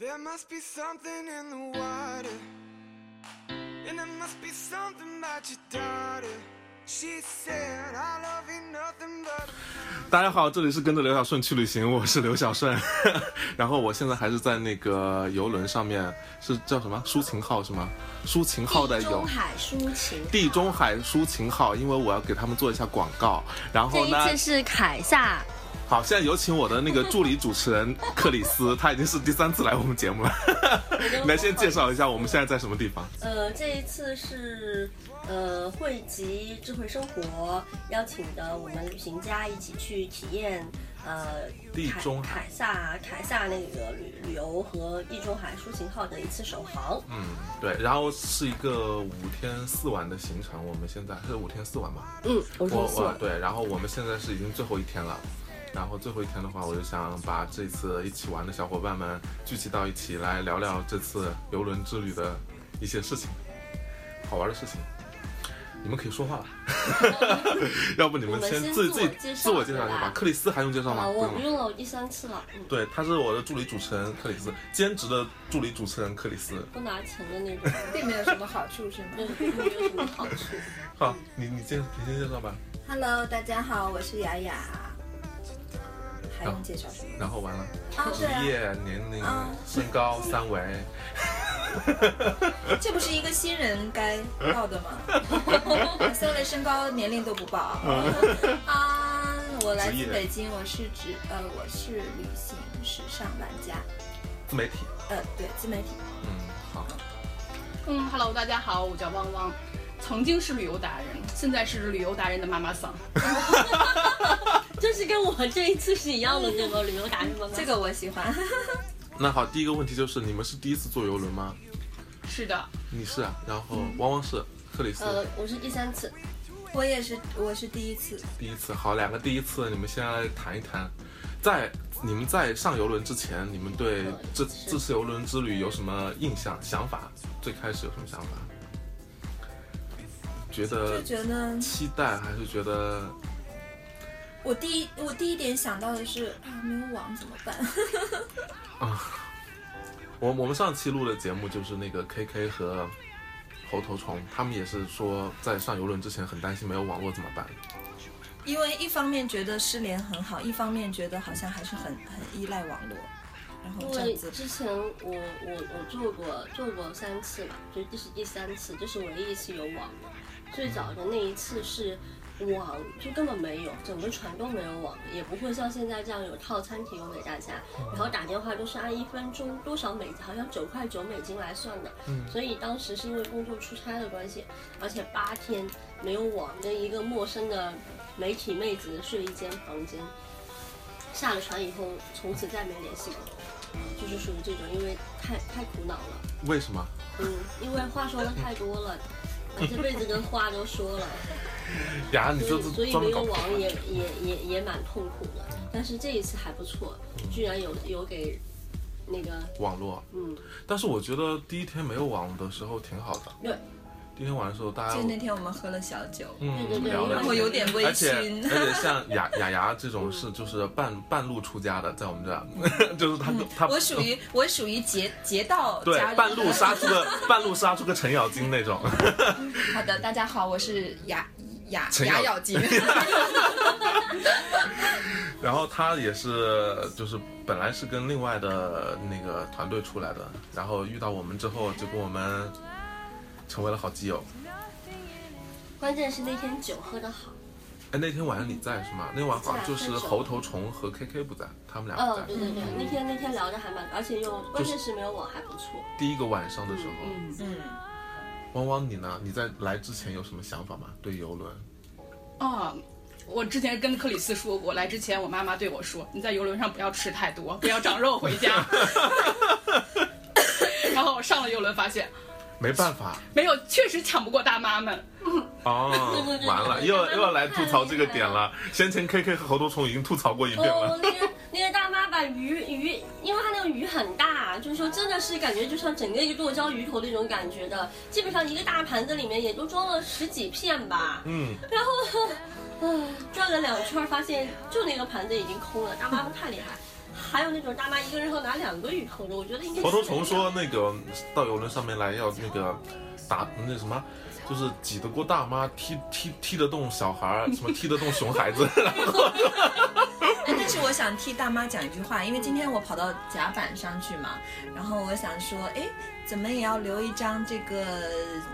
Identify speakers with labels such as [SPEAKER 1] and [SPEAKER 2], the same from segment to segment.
[SPEAKER 1] There must be something in the water. And there must be something about your daughter. She said, I love you nothing but.
[SPEAKER 2] 大家好，这里是跟着刘小顺去旅行，我是刘小顺。然后我现在还是在那个游轮上面，是叫什么抒情号是吗？抒情号的游
[SPEAKER 3] 地中海抒情。
[SPEAKER 2] 地中海抒情号，因为我要给他们做一下广告。然后呢，这
[SPEAKER 3] 一次是凯撒，
[SPEAKER 2] 好，现在有请我的那个助理主持人克里斯，他已经是第三次来我们节目了。来先介绍一下我们现在在什么地方。
[SPEAKER 3] 呃，这一次是呃汇集智慧生活邀请的我们旅行家一起去体验呃
[SPEAKER 2] 地中海
[SPEAKER 3] 凯撒凯撒那个旅旅游和地中海抒情号的一次首航。
[SPEAKER 2] 嗯，对，然后是一个五天四晚的行程，我们现在是五天四晚吧？
[SPEAKER 3] 嗯，我
[SPEAKER 2] 我。我对，然后我们现在是已经最后一天了，然后最后一天的话，我就想把这次一起玩的小伙伴们聚集到一起来聊聊这次游轮之旅的一些事情，好玩的事情。你们可以说话了，要不你们
[SPEAKER 3] 先
[SPEAKER 2] 先自己自己
[SPEAKER 3] 自我介绍
[SPEAKER 2] 一下吧。克里斯还用介绍吗？
[SPEAKER 3] 啊，
[SPEAKER 2] 不用了。
[SPEAKER 3] 我不用了，我第三次了，嗯，
[SPEAKER 2] 对，他是我的助理主持人克里斯，兼职的助理主持人克里斯。
[SPEAKER 3] 不拿钱的那种，
[SPEAKER 4] 并没有什么好处，是吗，
[SPEAKER 3] 并没有什么好处。
[SPEAKER 2] 好，你你先你先介绍吧
[SPEAKER 4] ，？Hello，大家好，我是雅雅。还用介绍什么？
[SPEAKER 2] 然后完了，
[SPEAKER 4] 啊，
[SPEAKER 2] 职
[SPEAKER 4] 啊，
[SPEAKER 2] 业、年龄
[SPEAKER 4] 啊、
[SPEAKER 2] 身高、三围。
[SPEAKER 4] 这不是一个新人该报的吗？三位身高、年龄都不报啊！我来自北京，我是指呃，我是旅行时尚玩家，
[SPEAKER 2] 自媒体，
[SPEAKER 4] 呃，对，自媒体。
[SPEAKER 2] 嗯，好，
[SPEAKER 5] 嗯，Hello，大家好，我叫汪汪，曾经是旅游达人，现在是旅游达人的妈妈桑。
[SPEAKER 3] 这是跟我这一次是一样的，那个？旅游达人吗？
[SPEAKER 4] 这个我喜欢。
[SPEAKER 2] 那好，第一个问题就是你们是第一次坐游轮吗？
[SPEAKER 5] 是的，
[SPEAKER 2] 你是啊，然后汪汪是，克里斯、
[SPEAKER 3] 呃，我是第三次。
[SPEAKER 4] 我也是，我是第一次。
[SPEAKER 2] 第一次。好，两个第一次，你们先来谈一谈，在你们在上游轮之前，你们对这这次游轮之旅有什么印象、想法？最开始有什么想法？觉得
[SPEAKER 4] 就觉得
[SPEAKER 2] 期待还是觉得
[SPEAKER 4] 我第一我第一点想到的是啊，没有网怎么办？
[SPEAKER 2] 啊我我们上期录的节目就是那个 KK 和猴头虫，他们也是说在上游轮之前很担心没有网络怎么办。
[SPEAKER 4] 因为一方面觉得失联很好，一方面觉得好像还是很很依赖网络，然后
[SPEAKER 3] 因为
[SPEAKER 4] 这样子。
[SPEAKER 3] 之前我我我做过做过三次嘛，就这是第三次，这是唯一一次有网的。最早的那一次是网就根本没有，整个船都没有网，也不会像现在这样有套餐提供给大家，然后打电话都是按一分钟多少美，好像九块九美金来算的。所以当时是因为工作出差的关系，而且八天没有网，跟一个陌生的媒体妹子睡一间房间。下了船以后，从此再没联系过，就是属于这种，因为太太苦恼了。
[SPEAKER 2] 为什么？
[SPEAKER 3] 嗯，因为话说的太多了，把这辈子的话都说了，
[SPEAKER 2] 呀，你这
[SPEAKER 3] 所以所以没有网也也也也蛮痛苦的。但是这一次还不错，居然有有给那个
[SPEAKER 2] 网络，
[SPEAKER 3] 嗯，
[SPEAKER 2] 但是我觉得第一天没有网的时候挺好的。
[SPEAKER 3] 对，
[SPEAKER 2] 第一天晚上的时候大家
[SPEAKER 4] 就那天我们喝了小酒，
[SPEAKER 2] 嗯
[SPEAKER 3] 对对对
[SPEAKER 2] 聊了
[SPEAKER 3] 然后
[SPEAKER 4] 有点微
[SPEAKER 2] 而且
[SPEAKER 4] 醺
[SPEAKER 2] 而且像雅雅雅这种是就是半半路出家的，在我们这儿，就是他他
[SPEAKER 4] 我属于 我属于劫劫道
[SPEAKER 2] 对半路杀出个半路杀出个程咬金那种。
[SPEAKER 4] 好的，大家好，我是雅雅雅咬金。
[SPEAKER 2] 然后他也是就是本来是跟另外的那个团队出来的，然后遇到我们之后就跟我们成为了好基友。
[SPEAKER 3] 关键是那天酒喝得好。
[SPEAKER 2] 哎，那天晚上你在是吗？那晚上好像就是猴头虫和 KK 不在，他们俩不
[SPEAKER 3] 嗯，
[SPEAKER 2] 在。
[SPEAKER 3] 对对对，那天那天聊的还蛮，而且又关键是没有我还不错。
[SPEAKER 2] 第一个晚上的时候，
[SPEAKER 3] 嗯，
[SPEAKER 4] 嗯，
[SPEAKER 2] 汪汪你呢？你在来之前有什么想法吗？对游轮？
[SPEAKER 5] 哦、我之前跟克里斯说过，来之前我妈妈对我说，你在游轮上不要吃太多，不要长肉回家。然后上了游轮发现
[SPEAKER 2] 没办法
[SPEAKER 5] 没有，确实抢不过大妈们。
[SPEAKER 2] 哦 完了，又要又要来吐槽这个点了。先前 KK 和猴头虫已经吐槽过一遍了。
[SPEAKER 3] 哦，那个那个大妈把鱼鱼，因为它那个鱼很大，就是说真的是感觉就像整个一个剁椒鱼头那种感觉的，基本上一个大盘子里面也都装了十几片吧。
[SPEAKER 2] 嗯，
[SPEAKER 3] 然后，嗯，转了两圈，发现就那个盘子已经空了。大妈太厉害，还有那种大妈一个人要拿两个鱼头的，我觉得应该是
[SPEAKER 2] 猴头虫说那个到游轮上面来要那个打那什么。就是挤得过大妈，踢踢踢得动小孩儿，什么踢得动熊孩子，然后，
[SPEAKER 4] 是我想替大妈讲一句话，因为今天我跑到甲板上去嘛，然后我想说，哎，怎么也要留一张这个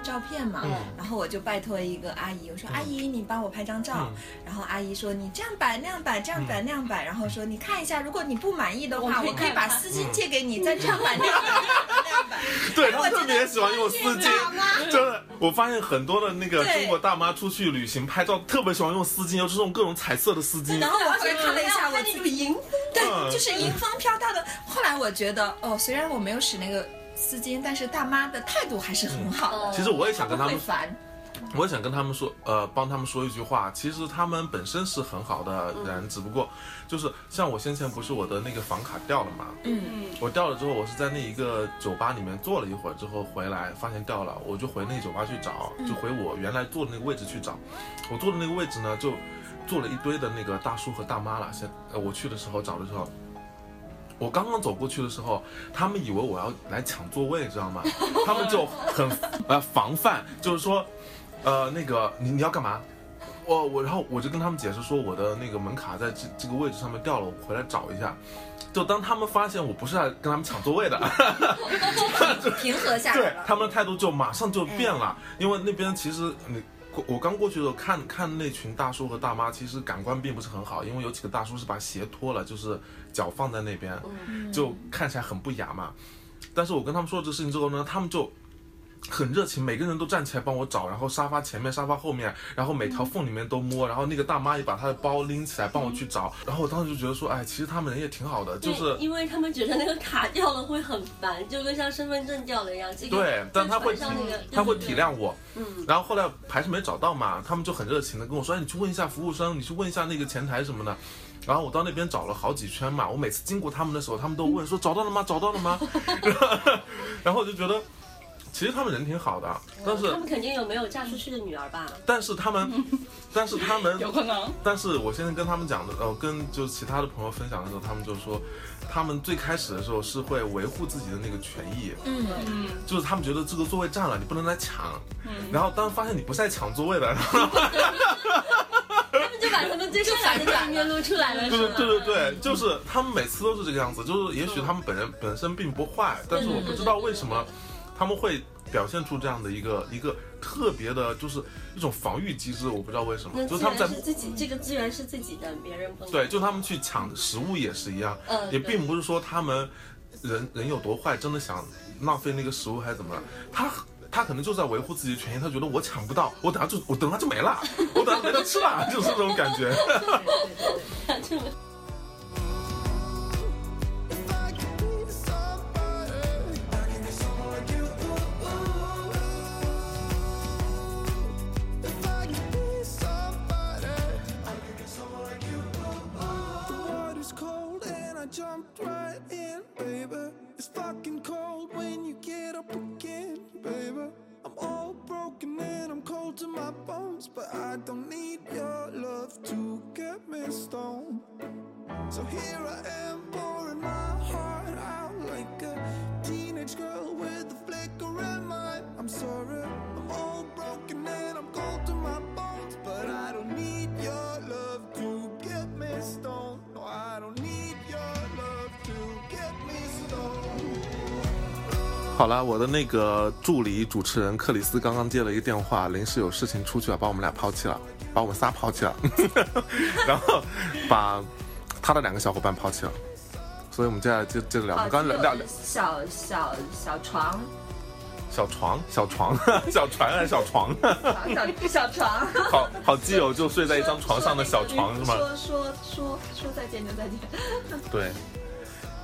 [SPEAKER 4] 照片嘛，
[SPEAKER 2] 嗯。
[SPEAKER 4] 然后我就拜托一个阿姨，我说、阿姨你帮我拍张照，
[SPEAKER 2] 嗯。
[SPEAKER 4] 然后阿姨说你这样摆那样摆这样摆那样摆，然后说你看一下，如果你不满意的话，
[SPEAKER 3] 我可以
[SPEAKER 4] 把丝巾借给你，再这样摆那样摆那样摆。
[SPEAKER 2] 对他们特别喜欢用丝巾，真的，我发现很多的那个中国大妈出去旅行拍照，特别喜欢用丝巾，尤其是这种各种彩色的丝巾。
[SPEAKER 4] 然。后我后来看了一下，我
[SPEAKER 3] 那种迎风
[SPEAKER 4] 对，
[SPEAKER 2] 嗯
[SPEAKER 4] 就是迎风飘荡的。后来我觉得，哦，虽然我没有使那个丝巾，但是大妈的态度还是很好的。
[SPEAKER 2] 其实我也想跟他们，我也想跟他们说，呃，帮他们说一句话。其实他们本身是很好的人，只不过就是像我先前不是我的那个房卡掉了嘛，
[SPEAKER 4] 嗯，
[SPEAKER 2] 我掉了之后，我是在那一个酒吧里面坐了一会儿之后回来，发现掉了，我就回那个酒吧去找，就回我原来坐的那个位置去找。我坐的那个位置呢，就坐了一堆的那个大叔和大妈了。现呃，我去的时候找的时候。我刚刚走过去的时候，他们以为我要来抢座位，知道吗？他们就很 呃防范，就是说，呃，那个你你要干嘛？我我然后我就跟他们解释说我的那个门卡在这这个位置上面掉了，我回来找一下。就当他们发现我不是来跟他们抢座位的，
[SPEAKER 4] 平和下来了。
[SPEAKER 2] 对他们的态度就马上就变了，因为那边其实你。我刚过去的时候看看那群大叔和大妈，其实感官并不是很好，因为有几个大叔是把鞋脱了，就是脚放在那边，就看起来很不雅嘛。但是我跟他们说这个事情之后呢，他们就很热情，每个人都站起来帮我找，然后沙发前面、沙发后面，然后每条缝里面都摸，然后那个大妈也把她的包拎起来帮我去找，然后我当时就觉得说，哎，其实他们人也挺好的，就是
[SPEAKER 3] 因为他们觉得那个卡掉了会很烦，就跟像身份证掉了一样。这个
[SPEAKER 2] 对，但他会他会体谅我，
[SPEAKER 3] 嗯，
[SPEAKER 2] 然后后来还是没找到嘛，他们就很热情的跟我说，哎，你去问一下服务生，你去问一下那个前台什么的。然后我到那边找了好几圈嘛，我每次经过他们的时候，他们都问说找到了吗？找到了吗？然后我就觉得，其实他们人挺好的，但是
[SPEAKER 3] 他们肯定有没有嫁出去的女儿吧？
[SPEAKER 2] 但是他们，但是他们
[SPEAKER 5] 有可能。
[SPEAKER 2] 但是我现在跟他们讲的，呃，跟就是其他的朋友分享的时候，他们就说，他们最开始的时候是会维护自己的那个权益，
[SPEAKER 4] 嗯，
[SPEAKER 5] 嗯，
[SPEAKER 2] 就是他们觉得这个座位占了，你不能来抢。然后当发现你不是在抢座位的，
[SPEAKER 3] 他们就把他们最善良的那一面露出来了，
[SPEAKER 2] 对
[SPEAKER 3] 是吧？
[SPEAKER 2] 对对对对，就是他们每次都是这个样子，就是也许他们本人本身并不坏，但是我不知道为什么他们会表现出这样的一个一个特别的，就是一种防御机制，我不知道为什么，就是他们在
[SPEAKER 3] 自己，这个资源是自己的，别人不能。
[SPEAKER 2] 对，就他们去抢食物也是一样，
[SPEAKER 3] 嗯
[SPEAKER 2] 也并不是说他们人人有多坏，真的想浪费那个食物还是怎么了，他。他可能就在维护自己的权益，他觉得我抢不到，我等下就我等下就没了，我等下没得吃了，就是这种感觉。
[SPEAKER 4] 对对对
[SPEAKER 1] cold and I jumped right in, baby. It's fucking cold when you get up
[SPEAKER 2] 好了，我的那个助理主持人克里斯刚刚接了一个电话，临时有事情出去了，把我们俩抛弃了，把我们仨抛弃了，然后把他的两个小伙伴抛弃了，所以我们接下来接接着聊，我们刚刚聊聊
[SPEAKER 4] 小小小床，
[SPEAKER 2] 小床、小床、小船还是小床？
[SPEAKER 4] 小小床，
[SPEAKER 2] 好好基友就睡在一张床上的小床是吗？
[SPEAKER 4] 说说说说再见就再见，
[SPEAKER 2] 对。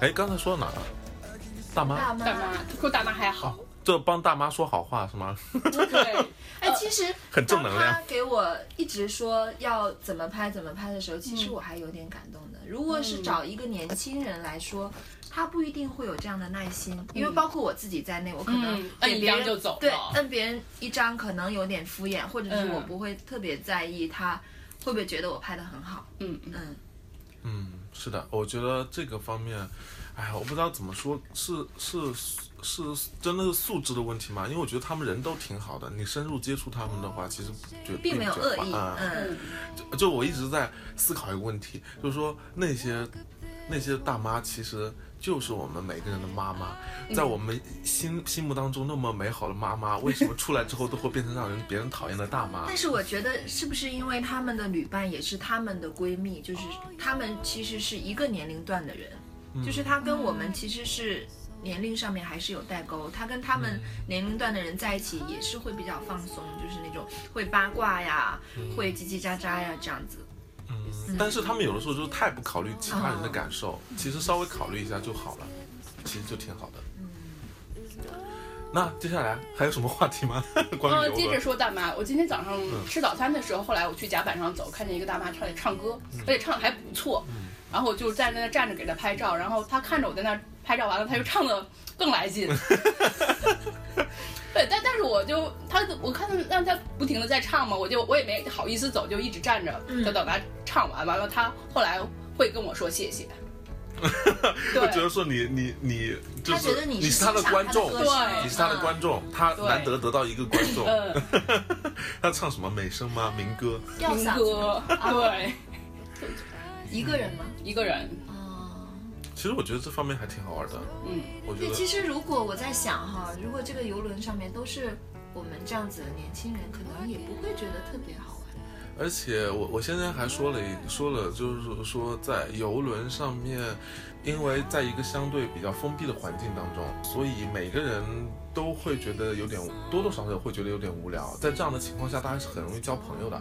[SPEAKER 2] 哎，刚才说到哪了？大妈，
[SPEAKER 4] 大妈
[SPEAKER 5] 大妈，跟大妈还好。
[SPEAKER 2] 这帮大妈说好话是吗？
[SPEAKER 5] 对，
[SPEAKER 4] 哎，其实
[SPEAKER 2] 很正能量
[SPEAKER 4] 当他给我一直说要怎么拍怎么拍的时候，其实我还有点感动的。如果是找一个年轻人来说，他不一定会有这样的耐心，因为包括我自己在内，我可能
[SPEAKER 5] 嗯摁一
[SPEAKER 4] 给别人
[SPEAKER 5] 张就走
[SPEAKER 4] 对
[SPEAKER 5] 了
[SPEAKER 4] 摁别人一张可能有点敷衍，或者是
[SPEAKER 5] 嗯
[SPEAKER 4] 我不会特别在意他会不会觉得我拍的很好。
[SPEAKER 5] 嗯嗯。
[SPEAKER 4] 嗯，
[SPEAKER 2] 嗯，是的，我觉得这个方面，哎呀，我不知道怎么说，是是是真的是素质的问题吗？因为我觉得他们人都挺好的，你深入接触他们的话，其实觉
[SPEAKER 4] 并没有恶意，
[SPEAKER 2] 啊、
[SPEAKER 4] 嗯，
[SPEAKER 2] 就就我一直在思考一个问题，就是说那些那些大妈其实就是我们每个人的妈妈，在我们心心目当中那么美好的妈妈，为什么出来之后都会变成让人别人讨厌的大妈
[SPEAKER 4] 但？是我觉得是不是因为她们的女伴也是她们的闺蜜，就是她们其实是一个年龄段的人，就是他跟我们其实是。年龄上面还是有代沟，他跟他们年龄段的人在一起也是会比较放松，就是那种会八卦呀，会叽叽喳喳呀这样子。
[SPEAKER 2] 嗯，但是他们有的时候就是太不考虑其他人的感受，其实稍微考虑一下就好了，其实就挺好的。那接下来还有什么话题吗？关
[SPEAKER 5] 呃，
[SPEAKER 2] 于游轮
[SPEAKER 5] 接着说大妈，我今天早上吃早餐的时候，后来我去甲板上走，看见一个大妈唱唱歌，而且唱的还不错，然后我就在那站着给他拍照，然后他看着我在那拍照，完了他就唱的更来劲。对，但但是我就他我看他让他不停的在唱嘛，我就我也没好意思走，就一直站着，就等他唱完，完了他后来会跟我说谢谢。
[SPEAKER 2] 会觉得说你你你就是
[SPEAKER 4] 他觉得你是
[SPEAKER 2] 是他的观众，
[SPEAKER 4] 他的歌
[SPEAKER 5] 声
[SPEAKER 2] 你是他的观众，他难得得到一个观众。
[SPEAKER 5] 嗯，
[SPEAKER 2] 他唱什么美声吗？民歌？
[SPEAKER 5] 民歌，对，
[SPEAKER 4] 一个人吗？
[SPEAKER 5] 一个人，
[SPEAKER 4] 啊，
[SPEAKER 2] 其实我觉得这方面还挺好玩的。
[SPEAKER 5] 嗯，
[SPEAKER 4] 对，
[SPEAKER 2] 我觉得
[SPEAKER 4] 其实如果我在想哈，如果这个游轮上面都是我们这样子的年轻人，可能也不会觉得特别好玩。
[SPEAKER 2] 而且我我现在还说了一说了，就是说在游轮上面，因为在一个相对比较封闭的环境当中，所以每个人都会觉得有点多多少少会觉得有点无聊。在这样的情况下，大家是很容易交朋友的。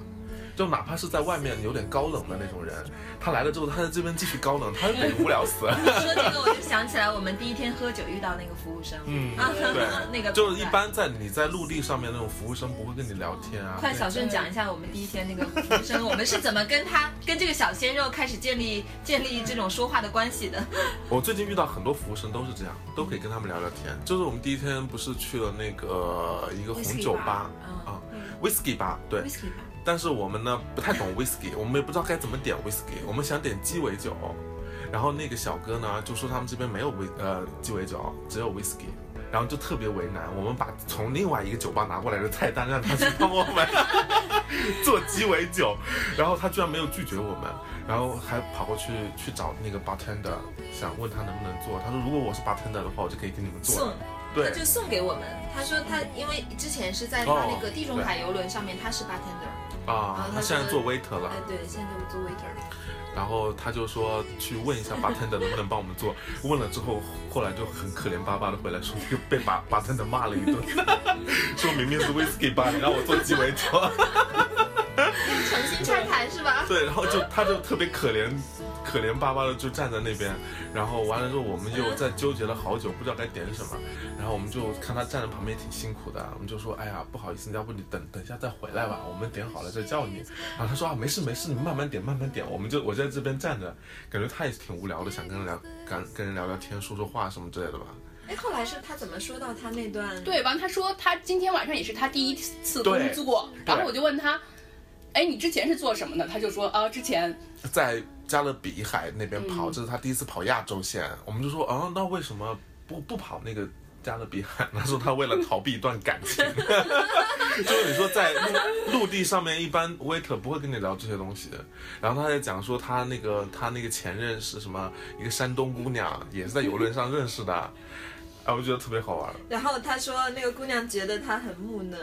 [SPEAKER 2] 就哪怕是在外面有点高冷的那种人，他来了之后，他在这边继续高冷，他就得无聊死。
[SPEAKER 4] 说这个我就想起来，我们第一天喝酒遇到那个服务生，
[SPEAKER 2] 嗯
[SPEAKER 4] 啊，
[SPEAKER 2] 对
[SPEAKER 4] 那个
[SPEAKER 2] 就是一般在你在陆地上面那种服务生不会跟你聊天啊。
[SPEAKER 4] 快小顺讲一下我们第一天那个服务生，我们是怎么跟他 跟这个小鲜肉开始建立建立这种说话的关系的？
[SPEAKER 2] 我最近遇到很多服务生都是这样，都可以跟他们聊聊天。就是我们第一天不是去了那个一个红酒吧啊，whisky 吧，对。
[SPEAKER 4] whisky 吧，
[SPEAKER 2] 但是我们呢不太懂 whisky，我们也不知道该怎么点 whisky，我们想点鸡尾酒，然后那个小哥呢就说他们这边没有威呃鸡尾酒，只有 whisky。然后就特别为难，我们把从另外一个酒吧拿过来的菜单让他去帮我们 做鸡尾酒，然后他居然没有拒绝我们，然后还跑过去去找那个 bartender，想问他能不能做。他说如果我是 bartender 的话，我就可以给你们做了。对
[SPEAKER 4] 他就送给我们。他说他因为之前是在他那个地中海游轮上面，他是 bartender，
[SPEAKER 2] 啊，
[SPEAKER 4] 他
[SPEAKER 2] 现在做 waiter 了
[SPEAKER 4] 哎，，对，现在做 waiter 了。
[SPEAKER 2] 然后他就说去问一下 bartender 能不能帮我们做，问了之后，后来就很可怜巴巴的回来说又被把 bartender 骂了一顿，说明明是 whisky 吧，你让我做鸡尾酒。
[SPEAKER 4] 诚心拆台是吧？
[SPEAKER 2] 对，然后就他就特别可怜，可怜巴巴的就站在那边，然后完了之后我们又在纠结了好久，不知道该点什么，然后我们就看他站在旁边挺辛苦的，我们就说，哎呀，不好意思，要不你等等一下再回来吧，我们点好了再叫你。然后他说啊，没事没事，你慢慢点慢慢点，我们就我在这边站着，感觉他也是挺无聊的，想跟人聊，跟跟人聊聊天，说说话什么之类的吧。
[SPEAKER 4] 哎，后来是他怎么说到他那段？
[SPEAKER 5] 对，完他说他今天晚上也是他第一次工作，然后我就问他，哎，你之前是做什么的？他就说啊，之前
[SPEAKER 2] 在加勒比海那边跑，
[SPEAKER 5] 嗯
[SPEAKER 2] 这是他第一次跑亚洲线。我们就说，啊，那为什么不不跑那个加勒比海？他说他为了逃避一段感情。就是你说在陆陆地上面，一般 waiter 不会跟你聊这些东西的。然后他在讲说他那个他那个前任是什么一个山东姑娘，也是在游轮上认识的。啊，我觉得特别好玩。
[SPEAKER 4] 然后他说那个姑娘觉得他很木讷，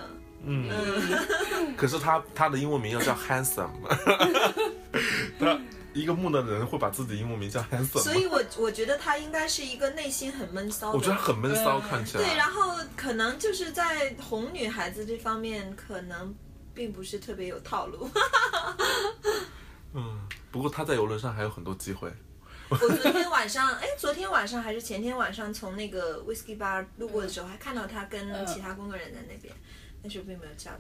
[SPEAKER 2] 嗯，
[SPEAKER 4] 嗯，
[SPEAKER 2] 可是他他的英文名要叫 handsome。他一个木讷的人会把自己英文名叫 handsome。
[SPEAKER 4] 所以我我觉得他应该是一个内心很闷骚的。
[SPEAKER 2] 我觉得很闷骚，
[SPEAKER 5] 嗯
[SPEAKER 2] 看起来。
[SPEAKER 4] 对，然后可能就是在哄女孩子这方面，可能并不是特别有套路。
[SPEAKER 2] 嗯，不过他在游轮上还有很多机会。
[SPEAKER 4] 我昨天晚上，哎，昨天晚上还是前天晚上从那个 whiskey bar 路过的时候，还看到他跟
[SPEAKER 5] 嗯
[SPEAKER 4] 其他工作人员在那边，但是我并没有叫他。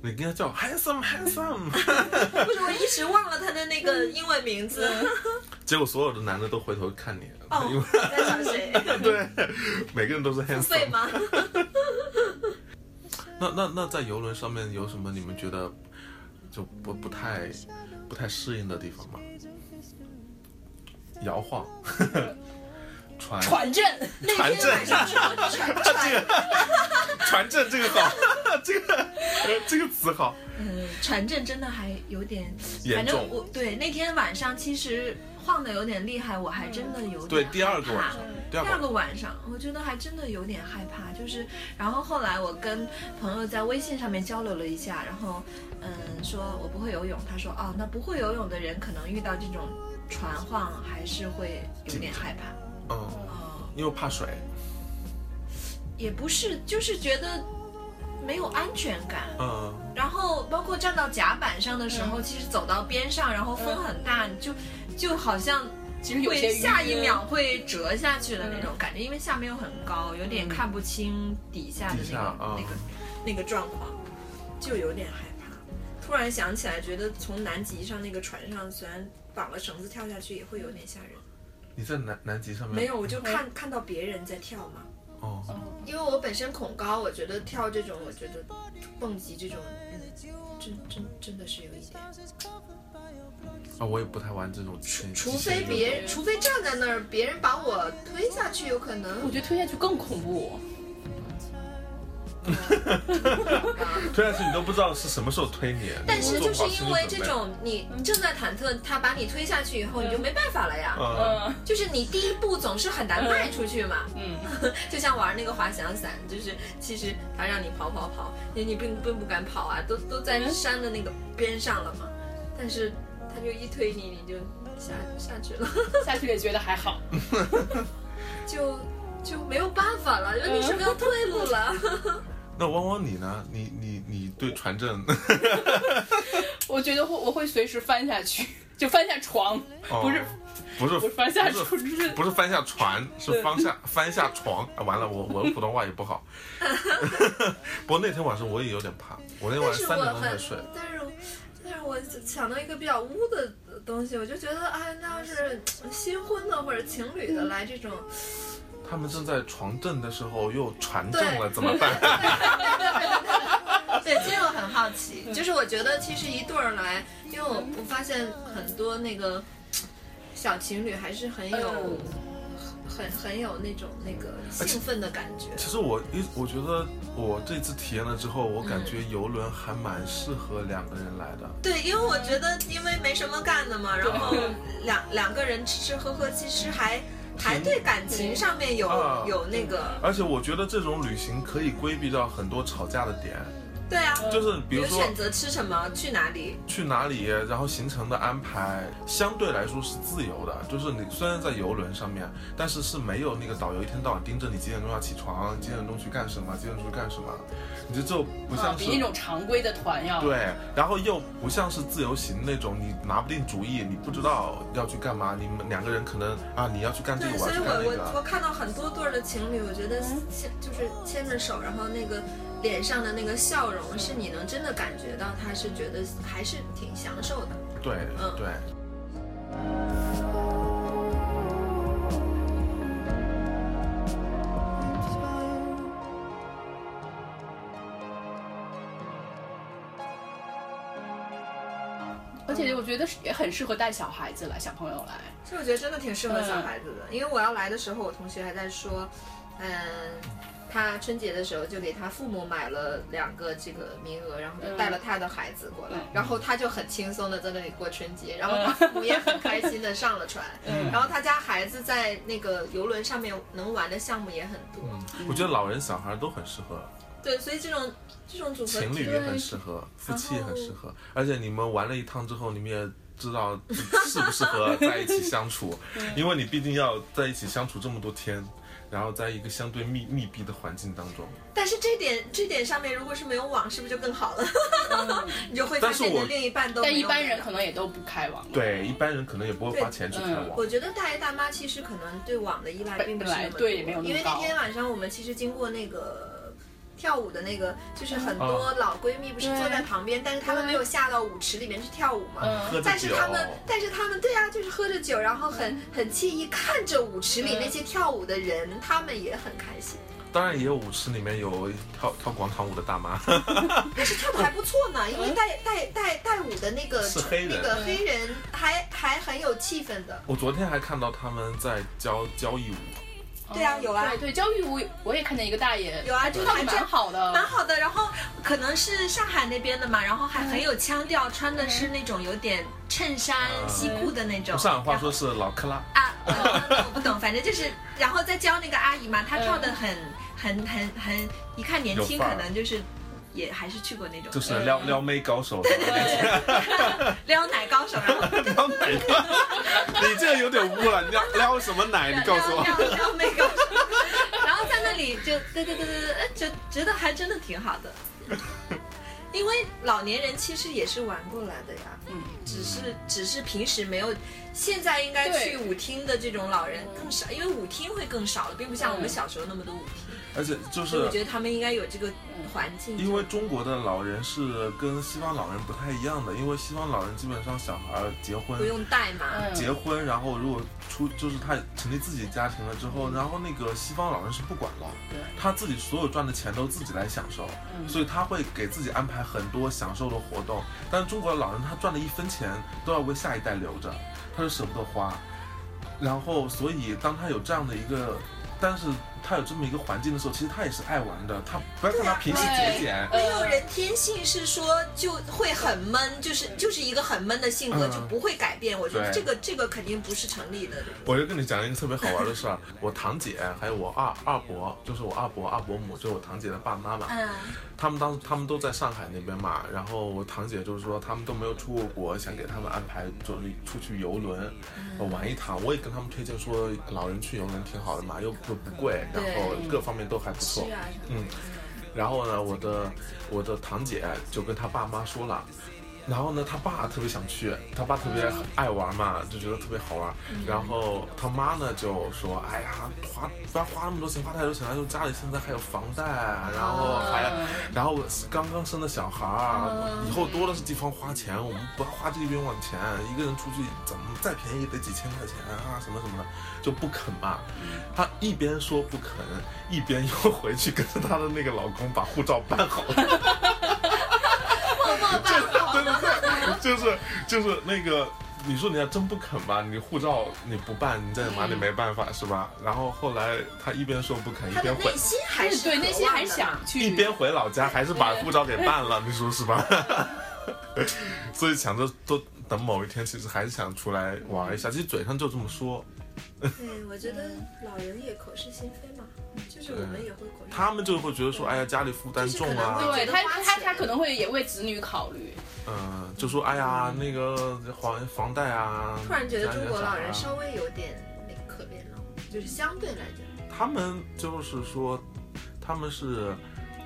[SPEAKER 2] 你跟他叫 handsome handsome，
[SPEAKER 4] 为什么一时忘了他的那个英文名字。
[SPEAKER 2] 结果所有的男的都回头看你，
[SPEAKER 4] 哦，
[SPEAKER 2] 因为
[SPEAKER 4] 你在想谁？
[SPEAKER 2] 对，每个人都是 handsome。
[SPEAKER 4] 吗？
[SPEAKER 2] 那那那在游轮上面有什么你们觉得就不不太不太适应的地方吗？摇晃，船
[SPEAKER 5] 船震，
[SPEAKER 4] 那
[SPEAKER 2] 船阵
[SPEAKER 4] 天晚上船震船
[SPEAKER 2] 船阵这个好，这个这个词好，
[SPEAKER 4] 嗯，船震真的还有点，
[SPEAKER 2] 严
[SPEAKER 4] 反正
[SPEAKER 2] 重。
[SPEAKER 4] 我对那天晚上其实晃的有点厉害，我还真的有点
[SPEAKER 2] 对，第二个晚上，第二
[SPEAKER 4] 个。
[SPEAKER 2] 晚
[SPEAKER 4] 上，我觉得还真的有点害怕，就是，然后后来我跟朋友在微信上面交流了一下，然后，嗯，说我不会游泳，他说，哦，那不会游泳的人可能遇到这种船晃还是会有点害怕，
[SPEAKER 2] 嗯，
[SPEAKER 4] 哦，
[SPEAKER 2] 因为怕水，
[SPEAKER 4] 也不是，就是觉得没有安全感，
[SPEAKER 2] 嗯，
[SPEAKER 4] 然后包括站到甲板上的时候，
[SPEAKER 5] 嗯。
[SPEAKER 4] 其实走到边上，然后风很大，就就好像
[SPEAKER 5] 其实
[SPEAKER 4] 会下一秒会折下去的那种感觉，因为下面又很高，有点看不清底下的那个、那个那个状况，就有点害怕。突然想起来，觉得从南极上那个船上，虽然绑了绳子跳下去，也会有点吓人。
[SPEAKER 2] 你在南南极上面
[SPEAKER 4] 没有，我就看看到别人在跳嘛。
[SPEAKER 2] 哦，
[SPEAKER 4] 因为我本身恐高，我觉得跳这种，我觉得蹦极这种，嗯，真真真的是有一点。
[SPEAKER 2] 啊，我也不太玩这种极，
[SPEAKER 4] 除非别人，除非站在那儿，别人把我推下去，有可能我。
[SPEAKER 5] 觉得推下去更恐怖。
[SPEAKER 2] 推下去你都不知道是什么时候推你，
[SPEAKER 4] 但是就是因为这，种你正在忐忑，他把你推下去以后，你就没办法了呀。
[SPEAKER 2] 嗯，
[SPEAKER 5] 嗯
[SPEAKER 4] 就是你第一步总是很难迈出去嘛，
[SPEAKER 5] 嗯，
[SPEAKER 4] 就像玩那个滑翔伞，就是其实他让你跑跑跑，你你并并不敢跑啊，都都在山的那个边上了嘛，但是他就一推你，你就下下去了。
[SPEAKER 5] 下去也觉得还好。
[SPEAKER 4] 就就没有办法了，因为你是没有退路了。
[SPEAKER 2] 那汪汪你呢？你你你对船阵，
[SPEAKER 5] 我觉得会我会随时翻下去，就翻下床，
[SPEAKER 2] 哦
[SPEAKER 5] 不是
[SPEAKER 2] 不是
[SPEAKER 5] 翻下
[SPEAKER 2] 不是
[SPEAKER 5] 床，是
[SPEAKER 2] 不是翻下船，是翻下翻下床。啊完了，我我的普通话也不好。不过那天晚上我也有点怕，我那天晚上三点钟才睡。，
[SPEAKER 4] 但是但是我想到一个比较污的东西，我就觉得，啊，那要是新婚的或者情侣的来这种，
[SPEAKER 2] 他们正在床震的时候又船震了，怎么办？
[SPEAKER 4] 对，其实我很好奇，就是我觉得其实一对儿来，因为我我发现很多那个小情侣还是很有。
[SPEAKER 5] 嗯
[SPEAKER 4] 很很有那种那个兴奋的感觉，
[SPEAKER 2] 其实我一我觉得我这次体验了之后，我感觉
[SPEAKER 4] 嗯
[SPEAKER 2] 游轮还蛮适合两个人来的。
[SPEAKER 4] 对，因为我觉得因为没什么干的嘛，然后两两个人吃吃喝喝，其实还还对感情上面有
[SPEAKER 2] 啊。
[SPEAKER 4] 有那个，
[SPEAKER 2] 而且我觉得这种旅行可以规避掉很多吵架的点，
[SPEAKER 4] 对啊，
[SPEAKER 2] 就是比如说
[SPEAKER 4] 有选择吃什么，去哪里，
[SPEAKER 2] 去哪里，然后行程的安排相对来说是自由的。就是你虽然在游轮上面，但是是没有那个导游一天到晚盯着你几点钟要起床，几点钟去干什么，几点钟去干什么。你这就不
[SPEAKER 5] 啊
[SPEAKER 2] 像是、
[SPEAKER 5] 比那种常规的团要
[SPEAKER 2] 对，然后又不像是自由行那种，你拿不定主意，你不知道要去干嘛。你们两个人可能啊，你要去干这
[SPEAKER 4] 对，
[SPEAKER 2] 个，
[SPEAKER 4] 所以我
[SPEAKER 2] 要去干那
[SPEAKER 4] 我我。看到很多对儿的情侣，我觉得
[SPEAKER 5] 嗯
[SPEAKER 4] 牵就是牵着手，然后那个脸上的那个笑容，是你能真的感觉到他是觉得还是挺享受的。
[SPEAKER 2] 对
[SPEAKER 4] 嗯
[SPEAKER 2] 对。
[SPEAKER 5] 而且我觉得也很适合带小孩子来，小朋友来。
[SPEAKER 4] 其实我觉得真的挺适合小孩子的，因为我要来的时候，我同学还在说，嗯，他春节的时候就给他父母买了两个这个名额，然后就带了他的孩子过来，
[SPEAKER 5] 嗯。
[SPEAKER 4] 然后他就很轻松的在那里过春节，然后他父母也很开心的上了船，
[SPEAKER 5] 嗯。
[SPEAKER 4] 然后他家孩子在那个游轮上面能玩的项目也很多，
[SPEAKER 2] 嗯，我觉得老人小孩都很适合，
[SPEAKER 4] 对，所以这种这种组合
[SPEAKER 2] 情侣也很适合，夫妻也很适合，而且你们玩了一趟之后，你们也知道适不适合在一起相处，因为你毕竟要在一起相处这么多天，然后在一个相对密密闭的环境当中。
[SPEAKER 4] 但是这点这点上面如果是没有网，是不是就更好了？你就会发现你的另一半都没
[SPEAKER 5] 但一般人可能也都不开网。
[SPEAKER 2] 对，一般人可能也不会花钱去开
[SPEAKER 5] 嗯
[SPEAKER 2] 网。
[SPEAKER 4] 我觉得大爷大妈其实可能对网的依赖并不是那么多
[SPEAKER 5] 对也没有那么
[SPEAKER 4] 因为那天晚上我们其实经过那个跳舞的那个，就是很多老闺蜜不是坐在旁边，但是她们没有下到舞池里面去跳舞嘛。但是她们，但是她们，对啊，就是喝着酒，然后很很惬意，看着舞池里那些跳舞的人，她们也很开心。
[SPEAKER 2] 当然也有舞池里面有跳跳广场舞的大妈，
[SPEAKER 4] 但是跳的还不错呢，因为带带带带舞的那个
[SPEAKER 2] 是黑人。
[SPEAKER 4] 那个黑人还还很有气氛的。
[SPEAKER 2] 我昨天还看到他们在教交谊舞，
[SPEAKER 4] 对啊有啊。
[SPEAKER 5] 对对，教育舞我也看见一个大爷，
[SPEAKER 4] 有啊就
[SPEAKER 5] 跳的
[SPEAKER 4] 还真
[SPEAKER 5] 蛮好的，
[SPEAKER 4] 蛮好的，然后可能是上海那边的嘛，然后还很有腔调，穿的是那种有点衬衫、
[SPEAKER 2] 嗯
[SPEAKER 4] 西裤的那种。
[SPEAKER 2] 上海话说是老克拉，
[SPEAKER 4] 啊，我不懂，反正就是，然后再教那个阿姨嘛，她跳的很很很很，一看年轻，可能就是也还是去过那种
[SPEAKER 2] 就是撩撩妹高手。
[SPEAKER 4] 撩奶高手，然后
[SPEAKER 2] 撩哪个？你这个有点污了，你要撩什么奶？你告诉我。
[SPEAKER 4] 撩撩撩妹高手，然后在那里就对对对对对，就觉觉得还真的挺好的。因为老年人其实也是玩过来的呀，
[SPEAKER 5] 嗯，
[SPEAKER 4] 只是只是平时没有，现在应该去舞厅的这种老人更少，因为舞厅会更少了，并不像我们
[SPEAKER 5] 嗯
[SPEAKER 4] 小时候那么多舞厅，
[SPEAKER 2] 而且就是
[SPEAKER 4] 我觉得他们应该有这个环境。
[SPEAKER 2] 因为中国的老人是跟西方老人不太一样的，因为西方老人基本上小孩结婚
[SPEAKER 4] 不用带嘛，
[SPEAKER 5] 嗯。
[SPEAKER 2] 结婚，然后如果出就是他成立自己家庭了之后，然后那个西方老人是不管了，他自己所有赚的钱都自己来享受，
[SPEAKER 5] 嗯。
[SPEAKER 2] 所以他会给自己安排很多享受的活动。但是中国的老人他赚的一分钱都要为下一代留着，他是舍不得花，然后所以当他有这样的一个。但是他有这么一个环境的时候，其实他也是爱玩的。他不要看他平时节俭，
[SPEAKER 4] 没有人天性是说就会很闷，就是就是一个很闷的性格，
[SPEAKER 2] 嗯
[SPEAKER 4] 就不会改变。我觉得这个这个肯定不是成立的。
[SPEAKER 2] 我就跟你讲一个特别好玩的事儿，我堂姐还有我二二伯，就是我二伯二伯母，就是我堂姐的爸妈嘛，
[SPEAKER 4] 嗯，
[SPEAKER 2] 他们当时他们都在上海那边嘛，然后我堂姐就是说他们都没有出过国，想给他们安排就是出去游轮、呃玩一趟。我也跟他们推荐说，老人去游轮挺好的嘛，又又不贵，然后各方面都还不错。嗯，然后呢，我的我的堂姐就跟她爸妈说了。然后呢，他爸特别想去，他爸特别爱玩嘛，就觉得特别好玩。然后他妈呢就说：“哎呀，花不要花那么多钱，花太多钱了，就家里现在还有房贷，然后还，然后刚刚生的小孩儿，以后多的是地方花钱，我们不要花这个冤枉钱。一个人出去怎么再便宜也得几千块钱啊，什么什么的，就不肯嘛。他一边说不肯，一边又回去跟着她的那个老公把护照办好了。就是就是那个，你说你要真不肯吧，你护照你不办，你在哪里没办法是吧？然后后来他一边说不肯，一边回
[SPEAKER 4] 内心还是
[SPEAKER 5] 对内心还
[SPEAKER 4] 是
[SPEAKER 5] 想去
[SPEAKER 2] 一边回老家，还是把护照给办了，你说是吧？所以想着都等某一天，其实还是想出来玩一下，其实嘴上就这么说，
[SPEAKER 4] 对，我觉得老人也口是心非嘛，就是我们也会考虑。
[SPEAKER 2] 他们就会觉得说，哎呀，家里负担重啊，
[SPEAKER 5] 对他他他可能会也为子女考虑，
[SPEAKER 2] 嗯，就说哎呀，那个房房贷啊，
[SPEAKER 4] 突然觉得中国老人稍微有点那个可怜了，就是相对来讲，
[SPEAKER 2] 他们就是说，他们是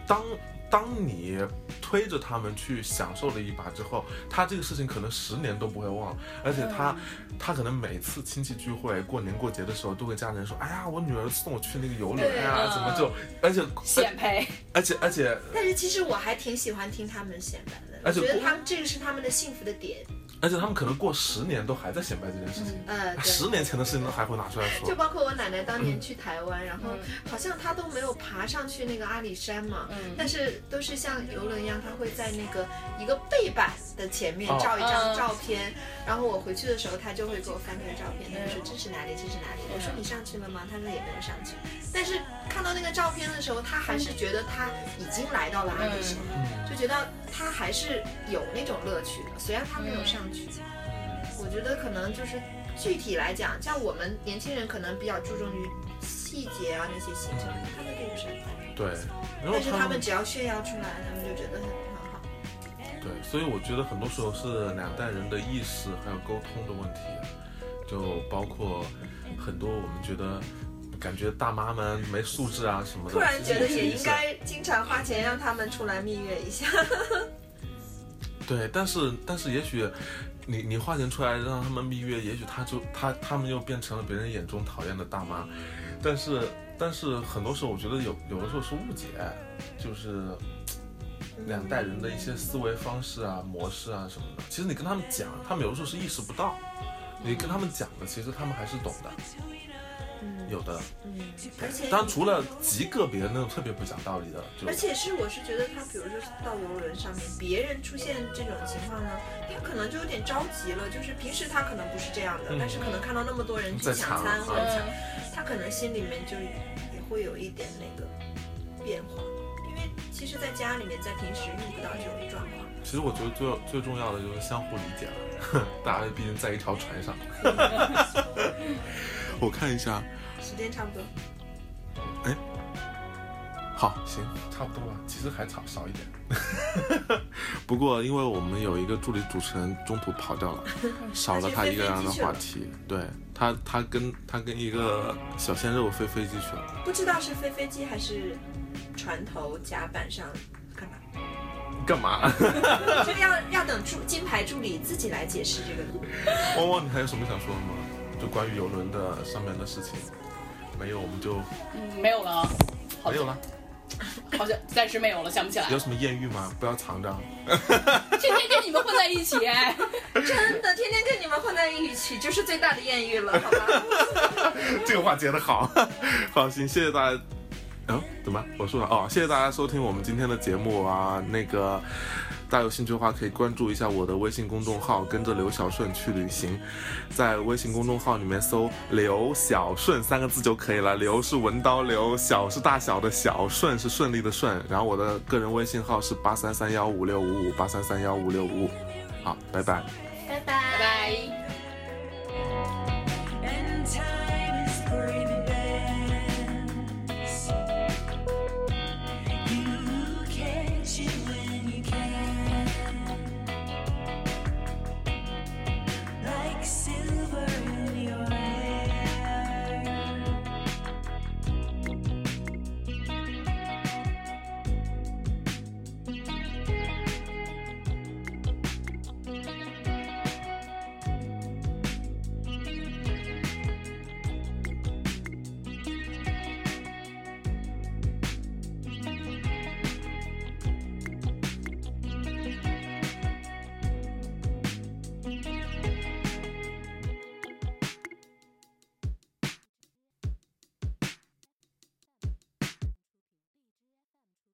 [SPEAKER 2] 当当你推着他们去享受了一把之后，他这个事情可能十年都不会忘，而且他、
[SPEAKER 4] 嗯
[SPEAKER 2] 他可能每次亲戚聚会、过年过节的时候，都会家人说，哎呀，我女儿送我去那个游轮
[SPEAKER 4] 对
[SPEAKER 2] 呀，
[SPEAKER 5] 嗯
[SPEAKER 2] 怎么就，而且
[SPEAKER 5] 显摆，
[SPEAKER 2] 而且而且
[SPEAKER 4] 但是其实我还挺喜欢听他们显摆的，我
[SPEAKER 2] 而且不
[SPEAKER 4] 觉得他们这个是他们的幸福的点。
[SPEAKER 2] 而且他们可能过十年都还在显摆这件事情，
[SPEAKER 4] 呃，
[SPEAKER 2] 十年前的事情都还会拿出来说就。
[SPEAKER 4] 包括我奶奶当年去台湾，然后
[SPEAKER 5] 嗯。
[SPEAKER 4] 好像她都没有爬上去那个阿里山嘛，
[SPEAKER 5] 嗯。
[SPEAKER 4] 但是都是像游轮一样，她会在那个一个背板的前面
[SPEAKER 2] 哦
[SPEAKER 4] 照一张
[SPEAKER 5] 嗯
[SPEAKER 4] 照片，然后我回去的时候，他就会给我翻那个照片，他就说这是哪里，这是哪里。我说你上去了吗？他说也没有上去，但是看到那个照片的时候，他还是觉得他已经来到了阿里山，就觉得他还是有那种乐趣的，虽然他没有上去。我觉得可能就是具体来讲，像我们年轻人可能比较注重于细节啊那些行程，他们并不是很在意。
[SPEAKER 2] 对，
[SPEAKER 4] 但是他们只要炫耀出来，他们就觉得很。
[SPEAKER 2] 对，所以我觉得很多时候是两代人的意识还有沟通的问题，就包括很多我们觉得感觉大妈们没素质啊什么的，
[SPEAKER 4] 突然觉得也应该经常花钱让他们出来蜜月一下。
[SPEAKER 2] 对，但是但是也许你你花钱出来让他们蜜月，也许他就他他们又变成了别人眼中讨厌的大妈，但是但是很多时候我觉得有有的时候是误解，就是两代人的一些思维方式啊、模式啊什么的。其实你跟他们讲，他们有的时候是意识不到；你跟他们讲的，其实他们还是懂的。有的，
[SPEAKER 4] 嗯，而且
[SPEAKER 2] 当然除了极个别那种特别不讲道理的，就
[SPEAKER 4] 而且是我是觉得他，比如说到游轮上面，别人出现这种情况呢，他可能就有点着急了。就是平时他可能不是这样的，
[SPEAKER 2] 嗯
[SPEAKER 4] 但是可能看到那么多人去抢餐或者抢，
[SPEAKER 5] 嗯，
[SPEAKER 4] 他可能心里面就也会有一点那个变化。其实，在家里面，在平时遇不到这种状况。
[SPEAKER 2] 其实我觉得最最重要的就是相互理解了，大家毕竟在一条船上。我看一下，
[SPEAKER 4] 时间差不多，哎
[SPEAKER 2] 好，行，差不多了，其实还差少一点。不过因为我们有一个助理主持人中途跑掉了，少了他一个人的话题。对他，他跟他跟一个小鲜肉飞飞机去了。
[SPEAKER 4] 不知道是飞飞机还是船头甲板上干嘛？
[SPEAKER 2] 干嘛？
[SPEAKER 4] 就要要等助金牌助理自己来解释这个。
[SPEAKER 2] 汪汪，你还有什么想说的吗？就关于游轮的上面的事情。没有，我们就
[SPEAKER 5] 嗯没有了，好
[SPEAKER 2] 没有了。
[SPEAKER 5] 好像暂时没有了，想不起来
[SPEAKER 2] 有。什么艳遇吗？不要藏着。
[SPEAKER 5] 天天跟你们混在一起，
[SPEAKER 4] 真的，天天跟你们混在一起，就是最大的艳遇了，好吧？
[SPEAKER 2] 这个话接的好，好，行，谢谢大家。嗯，怎么？我说了哦，谢谢大家收听我们今天的节目啊。那个，大家有兴趣的话可以关注一下我的微信公众号，跟着刘小顺去旅行。在微信公众号里面搜“刘小顺”三个字就可以了。刘是文刀刘，小是大小的小，顺是顺利的顺。然后我的个人微信号是八三三幺五六五五八三三幺五六五五。好，拜拜拜拜。